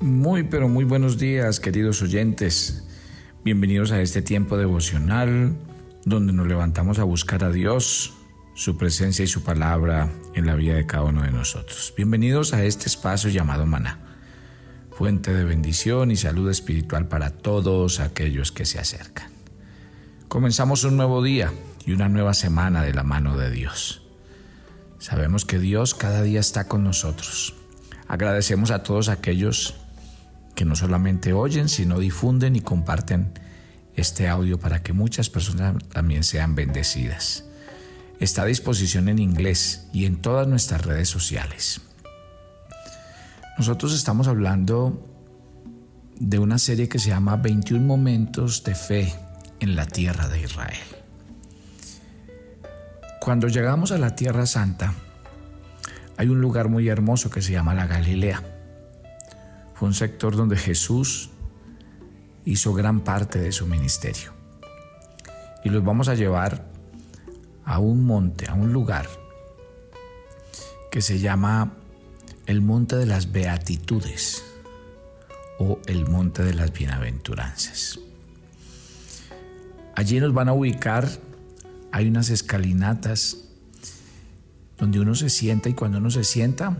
Muy, pero muy buenos días, queridos oyentes. Bienvenidos a este tiempo devocional donde nos levantamos a buscar a Dios, su presencia y su palabra en la vida de cada uno de nosotros. Bienvenidos a este espacio llamado Maná, fuente de bendición y salud espiritual para todos aquellos que se acercan. Comenzamos un nuevo día y una nueva semana de la mano de Dios. Sabemos que Dios cada día está con nosotros. Agradecemos a todos aquellos que no solamente oyen, sino difunden y comparten este audio para que muchas personas también sean bendecidas. Está a disposición en inglés y en todas nuestras redes sociales. Nosotros estamos hablando de una serie que se llama 21 momentos de fe en la tierra de Israel. Cuando llegamos a la Tierra Santa, hay un lugar muy hermoso que se llama la Galilea. Fue un sector donde Jesús hizo gran parte de su ministerio. Y los vamos a llevar a un monte, a un lugar que se llama el Monte de las Beatitudes o el Monte de las Bienaventuranzas. Allí nos van a ubicar hay unas escalinatas donde uno se sienta y cuando uno se sienta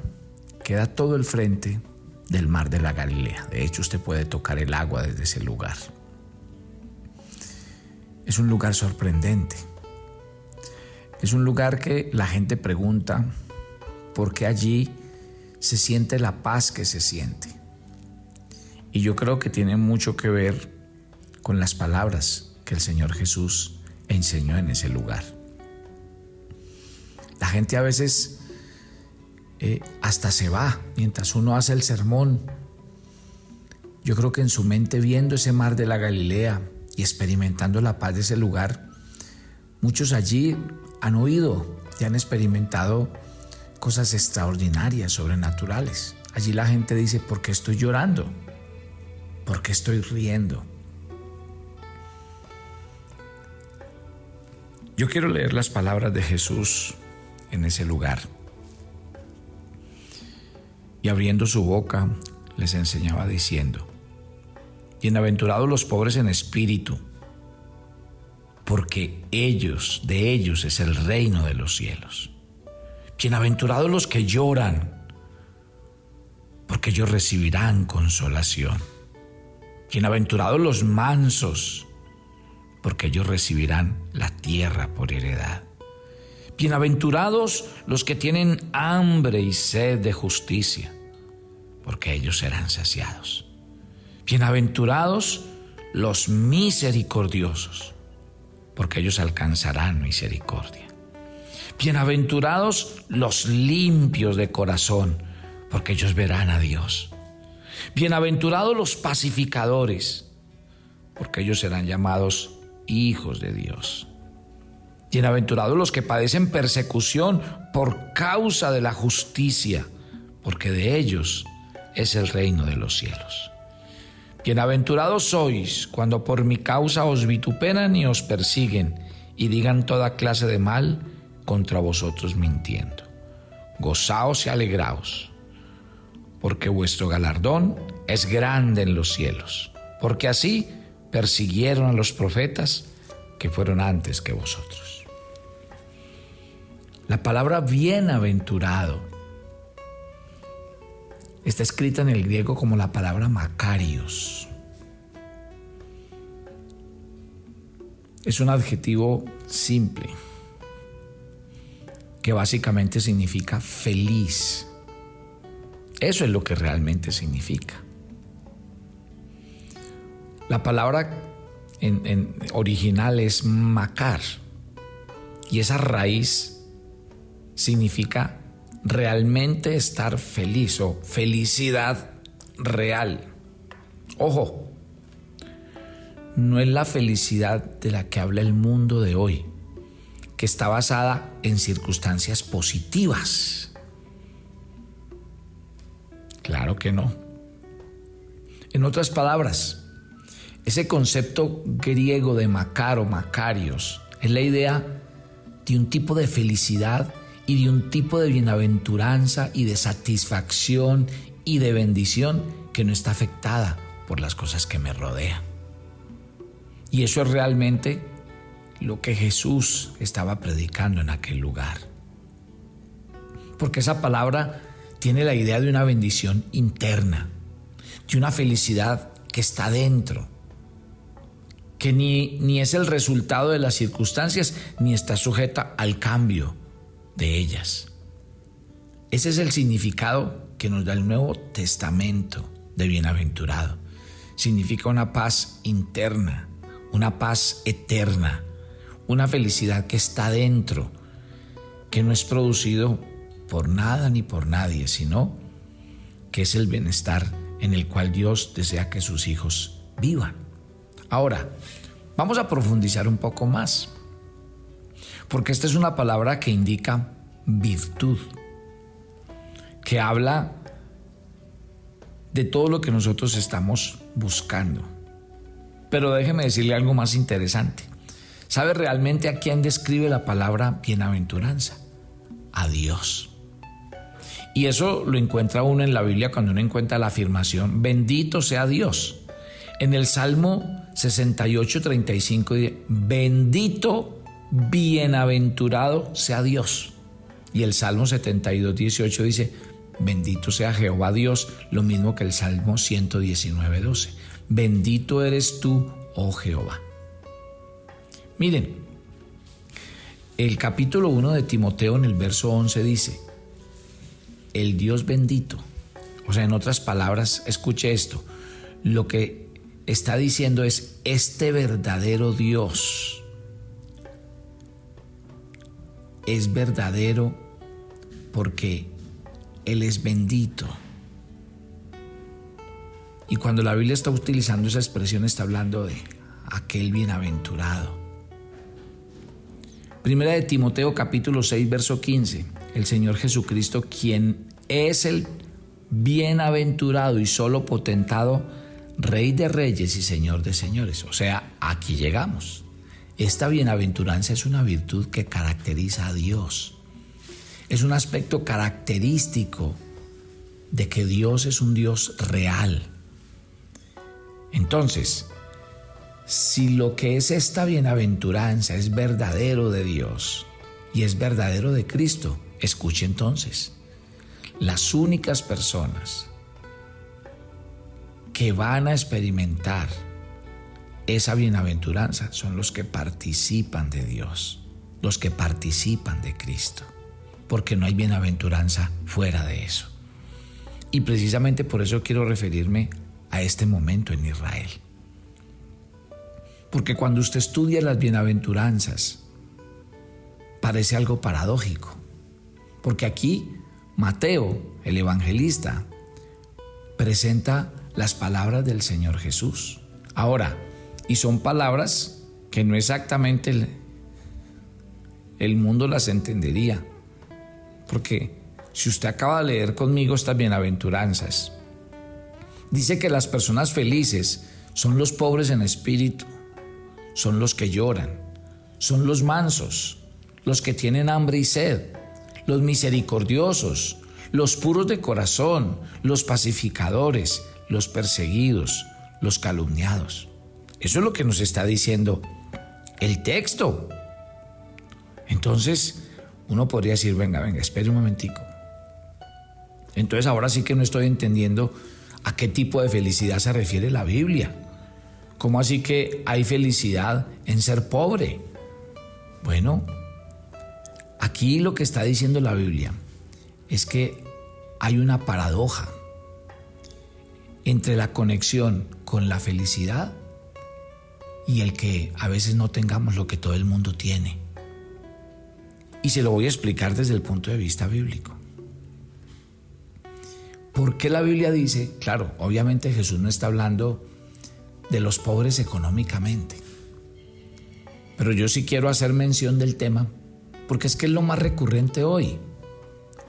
queda todo el frente del mar de la Galilea. De hecho, usted puede tocar el agua desde ese lugar. Es un lugar sorprendente. Es un lugar que la gente pregunta por qué allí se siente la paz que se siente. Y yo creo que tiene mucho que ver con las palabras que el Señor Jesús enseñó en ese lugar. La gente a veces eh, hasta se va mientras uno hace el sermón. Yo creo que en su mente viendo ese mar de la Galilea y experimentando la paz de ese lugar, muchos allí han oído y han experimentado cosas extraordinarias, sobrenaturales. Allí la gente dice, ¿por qué estoy llorando? ¿Por qué estoy riendo? Yo quiero leer las palabras de Jesús en ese lugar. Y abriendo su boca, les enseñaba diciendo, Bienaventurados los pobres en espíritu, porque ellos, de ellos es el reino de los cielos. Bienaventurados los que lloran, porque ellos recibirán consolación. Bienaventurados los mansos, porque ellos recibirán la tierra por heredad. Bienaventurados los que tienen hambre y sed de justicia, porque ellos serán saciados. Bienaventurados los misericordiosos, porque ellos alcanzarán misericordia. Bienaventurados los limpios de corazón, porque ellos verán a Dios. Bienaventurados los pacificadores, porque ellos serán llamados hijos de Dios. Bienaventurados los que padecen persecución por causa de la justicia, porque de ellos es el reino de los cielos. Bienaventurados sois cuando por mi causa os vituperan y os persiguen y digan toda clase de mal contra vosotros mintiendo. Gozaos y alegraos, porque vuestro galardón es grande en los cielos, porque así persiguieron a los profetas que fueron antes que vosotros. La palabra bienaventurado está escrita en el griego como la palabra Macarios. Es un adjetivo simple que básicamente significa feliz. Eso es lo que realmente significa. La palabra en, original es macar y esa raíz significa realmente estar feliz o felicidad real. Ojo, no es la felicidad de la que habla el mundo de hoy, que está basada en circunstancias positivas. Claro que no. En otras palabras, ese concepto griego de Macar o Macarios es la idea de un tipo de felicidad y de un tipo de bienaventuranza y de satisfacción y de bendición que no está afectada por las cosas que me rodean. Y eso es realmente lo que Jesús estaba predicando en aquel lugar. Porque esa palabra tiene la idea de una bendición interna, de una felicidad que está dentro, que ni, ni es el resultado de las circunstancias, ni está sujeta al cambio de ellas. Ese es el significado que nos da el Nuevo Testamento de bienaventurado. Significa una paz interna, una paz eterna, una felicidad que está dentro, que no es producido por nada ni por nadie, sino que es el bienestar en el cual Dios desea que sus hijos vivan. Ahora, vamos a profundizar un poco más, porque esta es una palabra que indica virtud, que habla de todo lo que nosotros estamos buscando. Pero déjeme decirle algo más interesante. ¿Sabe realmente a quién describe la palabra bienaventuranza? A Dios. Y eso lo encuentra uno en la Biblia cuando uno encuentra la afirmación, bendito sea Dios. En el Salmo 68, 35 dice, bendito, bienaventurado sea Dios. Y el Salmo 72, 18 dice, bendito sea Jehová Dios, lo mismo que el Salmo 119, 12. Bendito eres tú, oh Jehová. Miren, el capítulo 1 de Timoteo en el verso 11 dice, el Dios bendito, o sea, en otras palabras, escuche esto, lo que está diciendo es, este verdadero Dios es verdadero porque Él es bendito. Y cuando la Biblia está utilizando esa expresión está hablando de aquel bienaventurado. Primera de Timoteo capítulo 6, verso 15. El Señor Jesucristo, quien es el bienaventurado y solo potentado, Rey de reyes y Señor de señores. O sea, aquí llegamos. Esta bienaventuranza es una virtud que caracteriza a Dios. Es un aspecto característico de que Dios es un Dios real. Entonces, si lo que es esta bienaventuranza es verdadero de Dios y es verdadero de Cristo, escuche entonces, las únicas personas que van a experimentar esa bienaventuranza son los que participan de Dios, los que participan de Cristo, porque no hay bienaventuranza fuera de eso. Y precisamente por eso quiero referirme a este momento en Israel. Porque cuando usted estudia las bienaventuranzas, parece algo paradójico. Porque aquí Mateo, el evangelista, presenta las palabras del Señor Jesús. Ahora, y son palabras que no exactamente el, mundo las entendería. Porque si usted acaba de leer conmigo estas bienaventuranzas, dice que las personas felices son los pobres en espíritu, son los que lloran, son los mansos, los que tienen hambre y sed, los misericordiosos, los puros de corazón, los pacificadores, los perseguidos, los calumniados. Eso es lo que nos está diciendo el texto. Entonces, uno podría decir, venga, venga, espere un momentico. Entonces ahora sí que no estoy entendiendo a qué tipo de felicidad se refiere la Biblia. ¿Cómo así que hay felicidad en ser pobre? Bueno, aquí lo que está diciendo la Biblia es que hay una paradoja entre la conexión con la felicidad y el que a veces no tengamos lo que todo el mundo tiene. Y se lo voy a explicar desde el punto de vista bíblico. ¿Por qué la Biblia dice, claro, obviamente Jesús no está hablando de los pobres económicamente. Pero yo sí quiero hacer mención del tema porque es que es lo más recurrente hoy.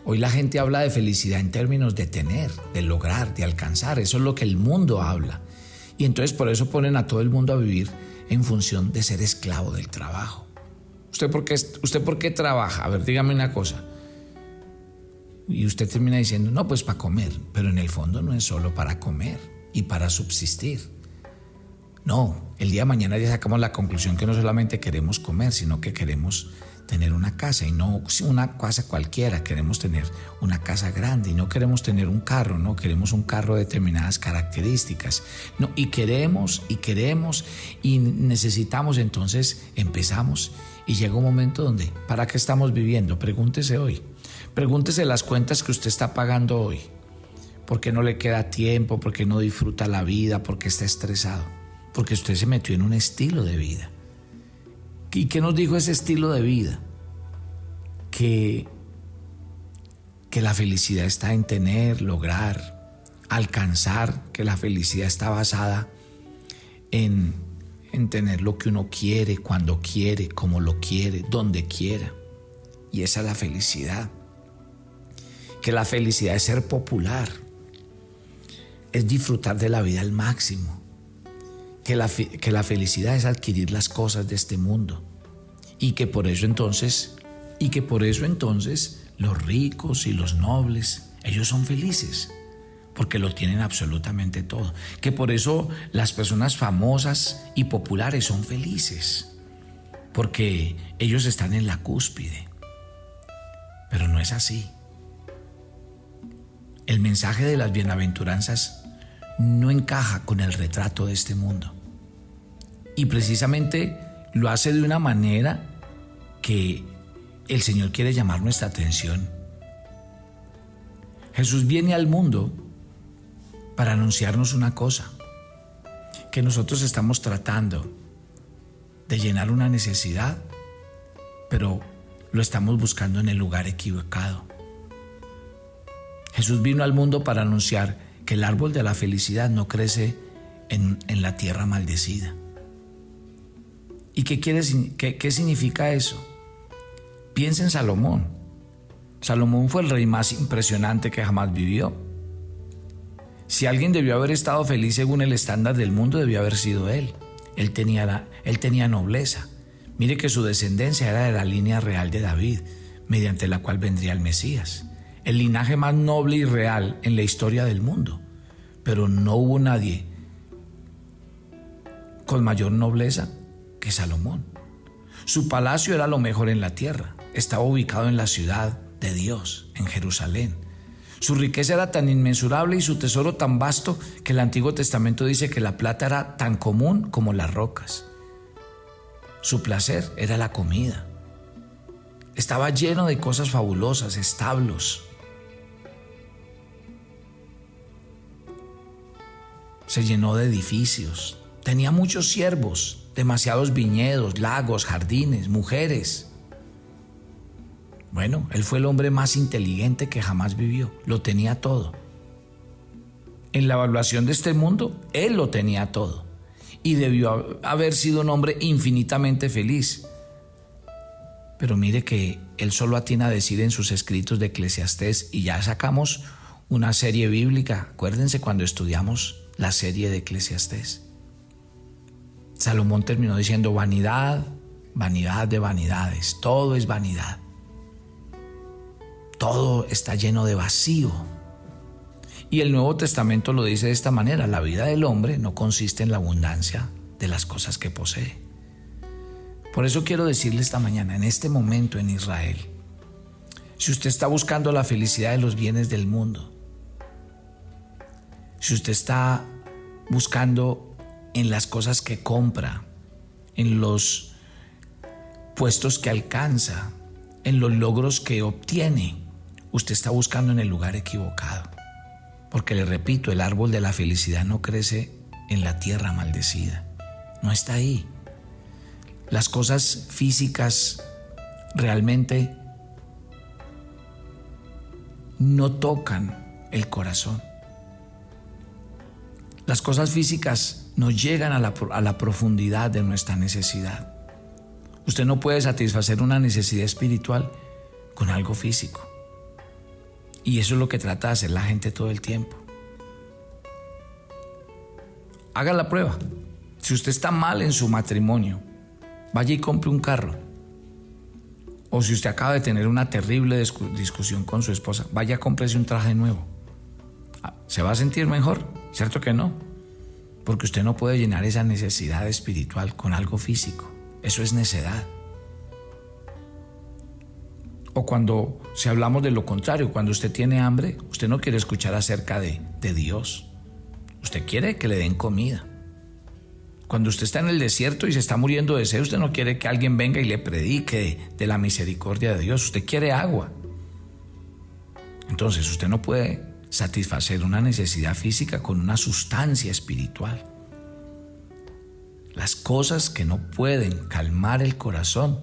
Hoy la gente habla de felicidad en términos de tener, de lograr, de alcanzar. Eso es lo que el mundo habla. Y entonces por eso ponen a todo el mundo a vivir en función de ser esclavo del trabajo. ¿Usted por qué, usted trabaja? A ver, dígame una cosa. Y usted termina diciendo, no, pues para comer, pero en el fondo no es solo para comer y para subsistir. No, el día de mañana ya sacamos la conclusión que no solamente queremos comer, sino que queremos tener una casa y no una casa cualquiera, queremos tener una casa grande y no queremos tener un carro, no queremos un carro de determinadas características. No, y queremos y queremos y necesitamos, entonces empezamos y llega un momento donde, ¿para qué estamos viviendo? Pregúntese hoy. Pregúntese las cuentas que usted está pagando hoy. ¿Por qué no le queda tiempo? ¿Por qué no disfruta la vida? ¿Por qué está estresado? Porque usted se metió en un estilo de vida. ¿Y qué nos dijo ese estilo de vida? Que, que la felicidad está en tener, lograr, alcanzar, que la felicidad está basada en, en tener lo que uno quiere, cuando quiere, como lo quiere, donde quiera. Y esa es la felicidad. Que la felicidad es ser popular, es disfrutar de la vida al máximo. Que la, que la felicidad es adquirir las cosas de este mundo y que por eso entonces, y que por eso entonces los ricos y los nobles, ellos son felices, porque lo tienen absolutamente todo. Que por eso las personas famosas y populares son felices, porque ellos están en la cúspide. Pero no es así. El mensaje de las bienaventuranzas no encaja con el retrato de este mundo. Y precisamente lo hace de una manera que el Señor quiere llamar nuestra atención. Jesús viene al mundo para anunciarnos una cosa, que nosotros estamos tratando de llenar una necesidad, pero lo estamos buscando en el lugar equivocado. Jesús vino al mundo para anunciar que el árbol de la felicidad no crece en, en la tierra maldecida. ¿Y qué, quiere, qué, qué significa eso? Piensa en Salomón. Salomón fue el rey más impresionante que jamás vivió. Si alguien debió haber estado feliz según el estándar del mundo, debió haber sido él. Él tenía, él tenía nobleza. Mire que su descendencia era de la línea real de David, mediante la cual vendría el Mesías. El linaje más noble y real en la historia del mundo. Pero no hubo nadie con mayor nobleza que Salomón. Su palacio era lo mejor en la tierra. Estaba ubicado en la ciudad de Dios, en Jerusalén. Su riqueza era tan inmensurable y su tesoro tan vasto que el Antiguo Testamento dice que la plata era tan común como las rocas. Su placer era la comida. Estaba lleno de cosas fabulosas, establos. Se llenó de edificios. Tenía muchos siervos, demasiados viñedos, lagos, jardines, mujeres. Bueno, él fue el hombre más inteligente que jamás vivió, lo tenía todo. En la evaluación de este mundo, él lo tenía todo y debió haber sido un hombre infinitamente feliz. Pero mire que él solo atina a decir en sus escritos de Eclesiastés y ya sacamos una serie bíblica. Acuérdense cuando estudiamos la serie de Eclesiastés. Salomón terminó diciendo vanidad, vanidad de vanidades, todo es vanidad. Todo está lleno de vacío. Y el Nuevo Testamento lo dice de esta manera, la vida del hombre no consiste en la abundancia de las cosas que posee. Por eso quiero decirle esta mañana, en este momento en Israel, si usted está buscando la felicidad de los bienes del mundo, si usted está buscando en las cosas que compra, en los puestos que alcanza, en los logros que obtiene, usted está buscando en el lugar equivocado. Porque le repito, el árbol de la felicidad no crece en la tierra maldecida. No está ahí. Las cosas físicas realmente no tocan el corazón. Las cosas físicas nos llegan a la, a la profundidad de nuestra necesidad. Usted no puede satisfacer una necesidad espiritual con algo físico. Y eso es lo que trata de hacer la gente todo el tiempo. Haga la prueba. Si usted está mal en su matrimonio, vaya y compre un carro. O si usted acaba de tener una terrible discusión con su esposa, vaya, cómprese un traje nuevo. Ah, ¿Se va a sentir mejor? ¿Cierto que no? Porque usted no puede llenar esa necesidad espiritual con algo físico. Eso es necedad. O cuando, si hablamos de lo contrario, cuando usted tiene hambre, usted no quiere escuchar acerca de, de Dios. Usted quiere que le den comida. Cuando usted está en el desierto y se está muriendo de sed, usted no quiere que alguien venga y le predique de, la misericordia de Dios. Usted quiere agua. Entonces usted no puede satisfacer una necesidad física con una sustancia espiritual. Las cosas que no pueden calmar el corazón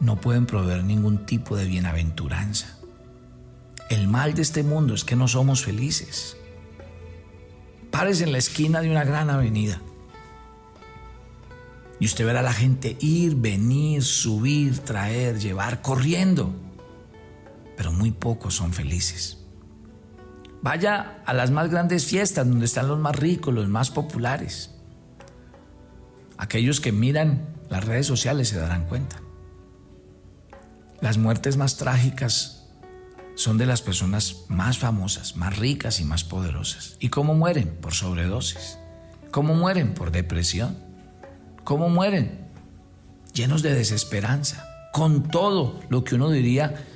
no pueden proveer ningún tipo de bienaventuranza. El mal de este mundo es que no somos felices. Párese en la esquina de una gran avenida y usted verá a la gente ir, venir, subir, traer, llevar, corriendo. Pero muy pocos son felices. Vaya a las más grandes fiestas donde están los más ricos, los más populares. Aquellos que miran las redes sociales se darán cuenta. Las muertes más trágicas son de las personas más famosas, más ricas y más poderosas. ¿Y cómo mueren? Por sobredosis. ¿Cómo mueren? Por depresión ¿Cómo mueren? Llenos de desesperanza, con todo lo que uno diría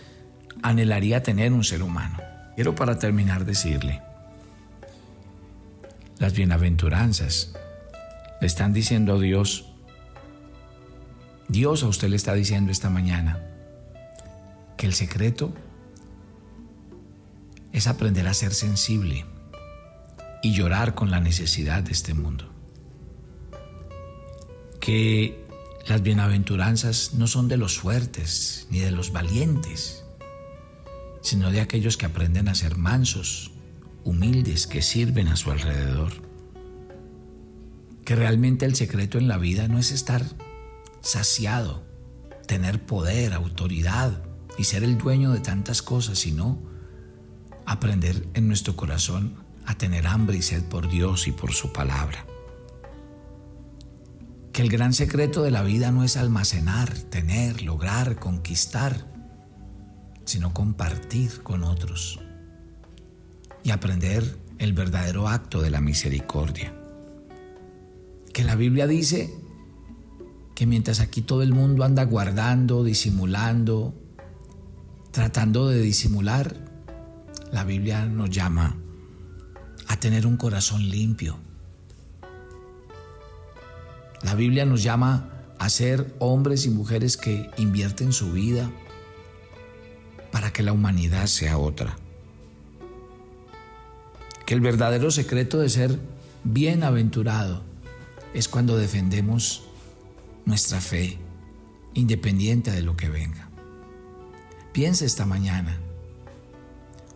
anhelaría tener un ser humano. Quiero para terminar decirle, las bienaventuranzas le están diciendo a Dios, Dios a usted le está diciendo esta mañana que el secreto es aprender a ser sensible y llorar con la necesidad de este mundo. Que las bienaventuranzas no son de los fuertes ni de los valientes, sino de aquellos que aprenden a ser mansos, humildes, que sirven a su alrededor. Que realmente el secreto en la vida no es estar saciado, tener poder, autoridad y ser el dueño de tantas cosas, sino aprender en nuestro corazón a tener hambre y sed por Dios y por su palabra que el gran secreto de la vida no es almacenar, tener, lograr, conquistar, sino compartir con otros y aprender el verdadero acto de la misericordia. Que la Biblia dice que mientras aquí todo el mundo anda guardando, disimulando, tratando de disimular, la Biblia nos llama a tener un corazón limpio, la Biblia nos llama a ser hombres y mujeres que invierten su vida para que la humanidad sea otra. Que el verdadero secreto de ser bienaventurado es cuando defendemos nuestra fe, independiente de lo que venga. Piensa esta mañana,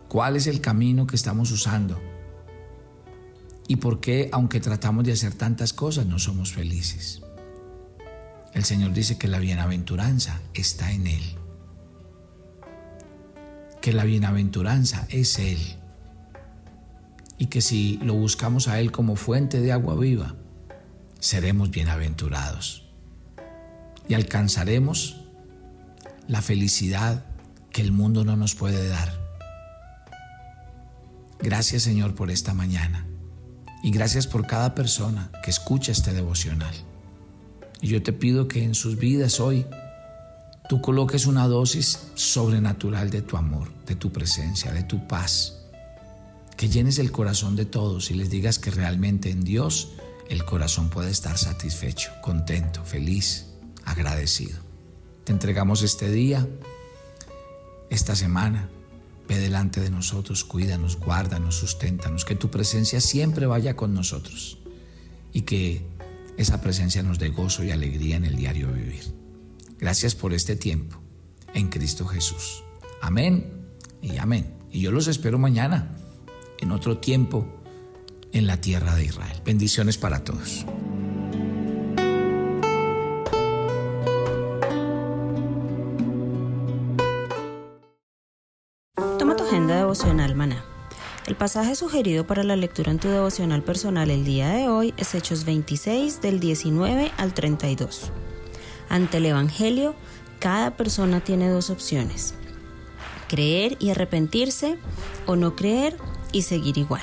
¿cuál es el camino que estamos usando? y por qué, aunque tratamos de hacer tantas cosas, no somos felices. El Señor dice que la bienaventuranza está en Él, que la bienaventuranza es Él y que si lo buscamos a Él como fuente de agua viva, seremos bienaventurados y alcanzaremos la felicidad que el mundo no nos puede dar. Gracias Señor por esta mañana. Y gracias por cada persona que escucha este devocional. Y yo te pido que en sus vidas hoy tú coloques una dosis sobrenatural de tu amor, de tu presencia, de tu paz. Que llenes el corazón de todos y les digas que realmente en Dios el corazón puede estar satisfecho, contento, feliz, agradecido. Te entregamos este día, esta semana, Ve delante de nosotros, cuídanos, guárdanos, susténtanos, que tu presencia siempre vaya con nosotros y que esa presencia nos dé gozo y alegría en el diario vivir. Gracias por este tiempo en Cristo Jesús. Amén y amén. Y yo los espero mañana en otro tiempo en la tierra de Israel. Bendiciones para todos. devocional maná. El pasaje sugerido para la lectura en tu devocional personal el día de hoy es Hechos 26 del 19 al 32. Ante el Evangelio, Cada persona tiene dos opciones, creer y arrepentirse o no creer y seguir igual.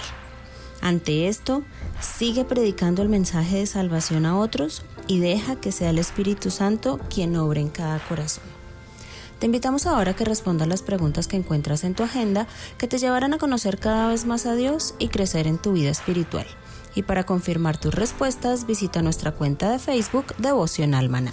Ante esto, sigue predicando el mensaje de salvación a otros y deja que sea el Espíritu Santo quien obre en cada corazón. Te invitamos ahora a que respondas las preguntas que encuentras en tu agenda que te llevarán a conocer cada vez más a Dios y crecer en tu vida espiritual. Y para confirmar tus respuestas, visita nuestra cuenta de Facebook Devocional Maná.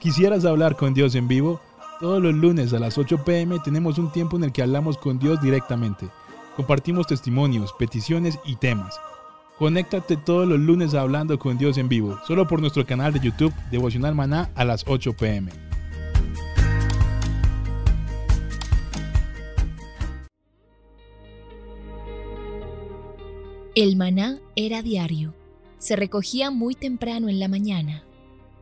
¿Quisieras hablar con Dios en vivo? Todos los lunes a las 8 pm tenemos un tiempo en el que hablamos con Dios directamente. Compartimos testimonios, peticiones y temas. Conéctate todos los lunes Hablando con Dios en vivo, solo por nuestro canal de YouTube Devocional Maná a las 8 pm. El maná era diario. Se recogía muy temprano en la mañana.